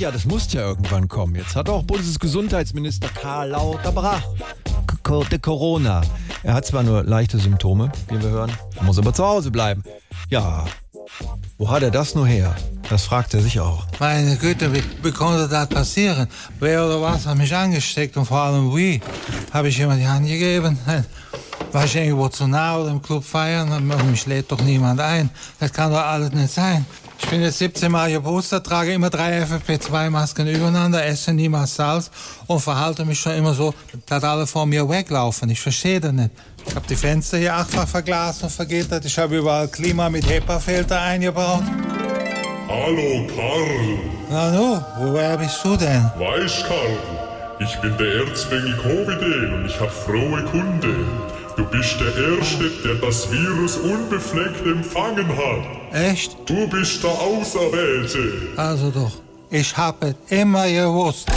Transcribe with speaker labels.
Speaker 1: ja, das muss ja irgendwann kommen. Jetzt hat auch Bundesgesundheitsminister Karl Lauterbach Corona. Er hat zwar nur leichte Symptome, wie wir hören, muss aber zu Hause bleiben. Ja, wo hat er das nur her? Das fragt er sich auch.
Speaker 2: Meine Güte, wie, wie konnte das passieren? Wer oder was hat mich angesteckt und vor allem wie? Habe ich jemand die Hand gegeben? War ich irgendwo zu nah oder im Club feiern? Mich lädt doch niemand ein. Das kann doch alles nicht sein. Ich bin jetzt 17 Mal geboostert, trage immer drei FFP2-Masken übereinander, esse niemals Salz und verhalte mich schon immer so, dass alle vor mir weglaufen. Ich verstehe das nicht. Ich habe die Fenster hier achtfach verglast und vergittert. Ich habe überall Klima mit HEPA-Filter eingebaut.
Speaker 3: Hallo, Karl.
Speaker 2: Na nu, woher bist du denn?
Speaker 3: Weißt, Karl, ich bin der Erzbengel Covidel und ich habe frohe Kunde. Du bist der Erste, der das Virus unbefleckt empfangen hat.
Speaker 2: Echt?
Speaker 3: Du bist der Auserwählte.
Speaker 2: Also doch, ich habe immer gewusst.